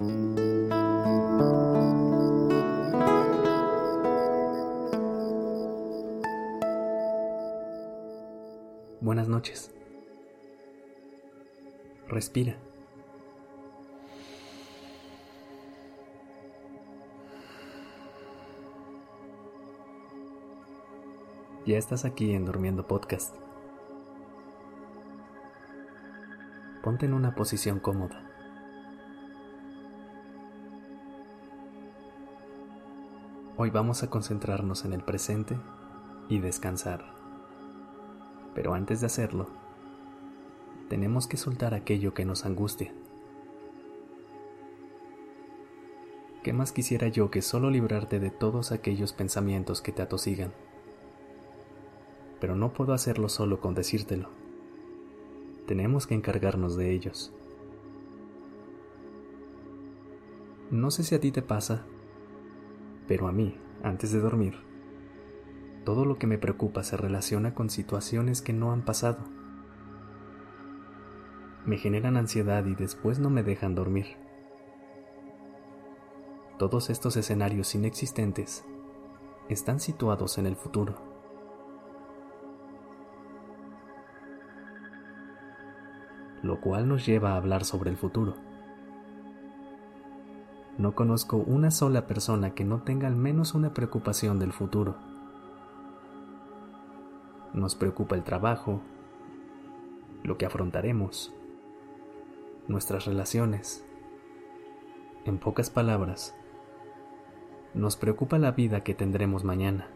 Buenas noches. Respira. Ya estás aquí en Durmiendo Podcast. Ponte en una posición cómoda. Hoy vamos a concentrarnos en el presente y descansar. Pero antes de hacerlo, tenemos que soltar aquello que nos angustia. ¿Qué más quisiera yo que solo librarte de todos aquellos pensamientos que te atosigan? Pero no puedo hacerlo solo con decírtelo. Tenemos que encargarnos de ellos. No sé si a ti te pasa, pero a mí, antes de dormir, todo lo que me preocupa se relaciona con situaciones que no han pasado me generan ansiedad y después no me dejan dormir. Todos estos escenarios inexistentes están situados en el futuro. Lo cual nos lleva a hablar sobre el futuro. No conozco una sola persona que no tenga al menos una preocupación del futuro. Nos preocupa el trabajo, lo que afrontaremos, nuestras relaciones. En pocas palabras, nos preocupa la vida que tendremos mañana.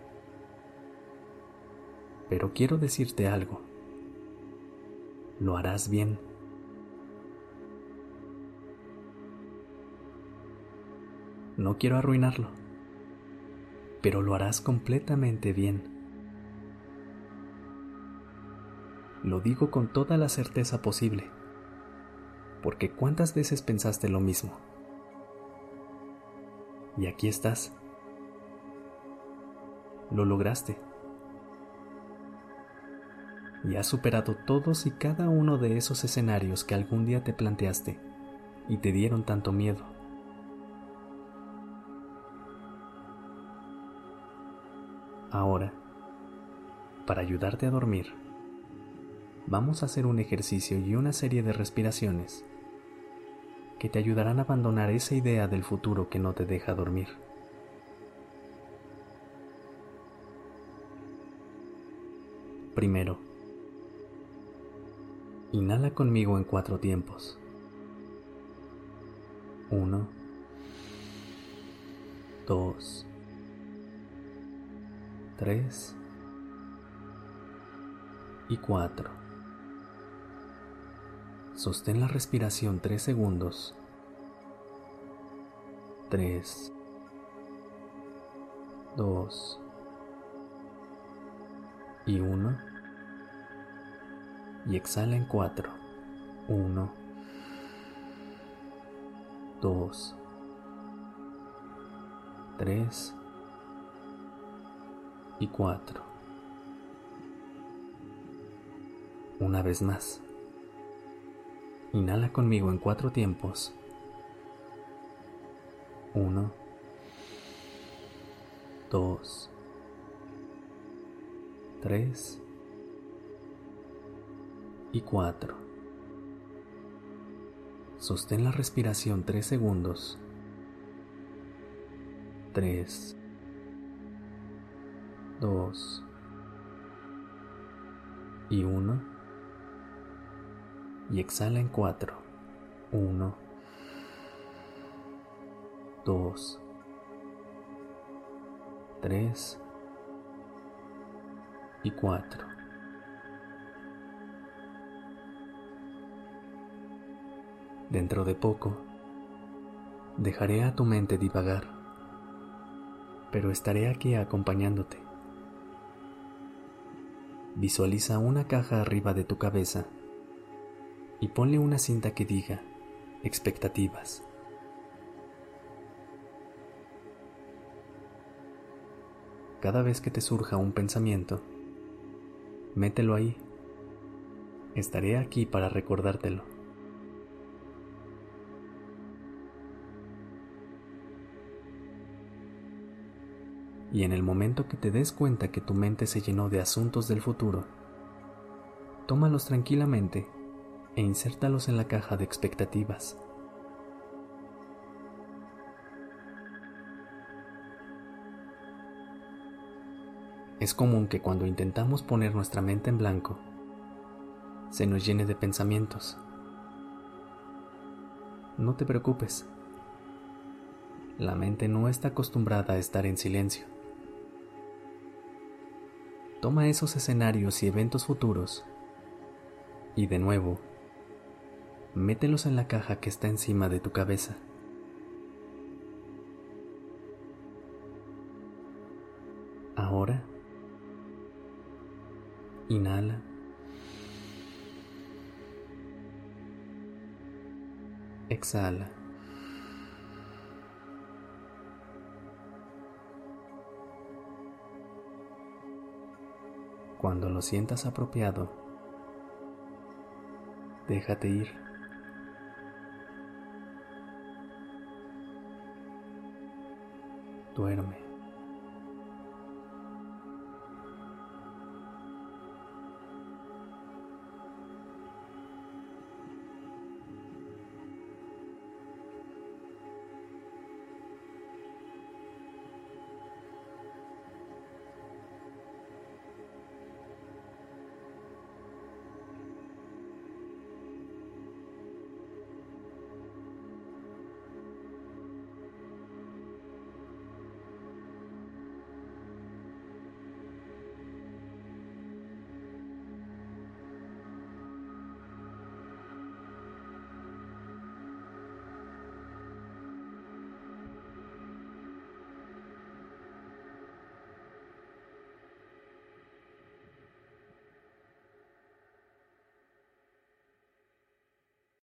Pero quiero decirte algo. Lo harás bien. No quiero arruinarlo, pero lo harás completamente bien. Lo digo con toda la certeza posible porque ¿cuántas veces pensaste lo mismo? Y aquí estás. Lo lograste. Y has superado todos y cada uno de esos escenarios que algún día te planteaste y te dieron tanto miedo. Ahora, para ayudarte a dormir, vamos a hacer un ejercicio y una serie de respiraciones que te ayudarán a abandonar esa idea del futuro que no te deja dormir. Primero, inhala conmigo en cuatro tiempos. Uno, dos, tres y cuatro. Sostén la respiración 3 segundos. 3, 2 y 1. Y exhala en 4. 1, 2, 3 y 4. Una vez más. Inhala conmigo en cuatro tiempos. Uno, dos, tres y cuatro. Sostén la respiración tres segundos. Tres, dos y uno y exhala en cuatro. Uno, dos, tres y cuatro. Dentro de poco, dejaré a tu mente divagar, pero estaré aquí acompañándote. Visualiza una caja arriba de tu cabeza y ponle una cinta que diga expectativas. Cada vez que te surja un pensamiento, mételo ahí. Estaré aquí para recordártelo. Y en el momento que te des cuenta que tu mente se llenó de asuntos del futuro, tómalos tranquilamente e insértalos en la caja de expectativas. Es común que cuando intentamos poner nuestra mente en blanco, se nos llene de pensamientos. No te preocupes. La mente no está acostumbrada a estar en silencio. Toma esos escenarios y eventos futuros y de nuevo, mételos en la caja que está encima de tu cabeza. Ahora, inhala. Exhala. Cuando lo sientas apropiado, déjate ir. Duerme.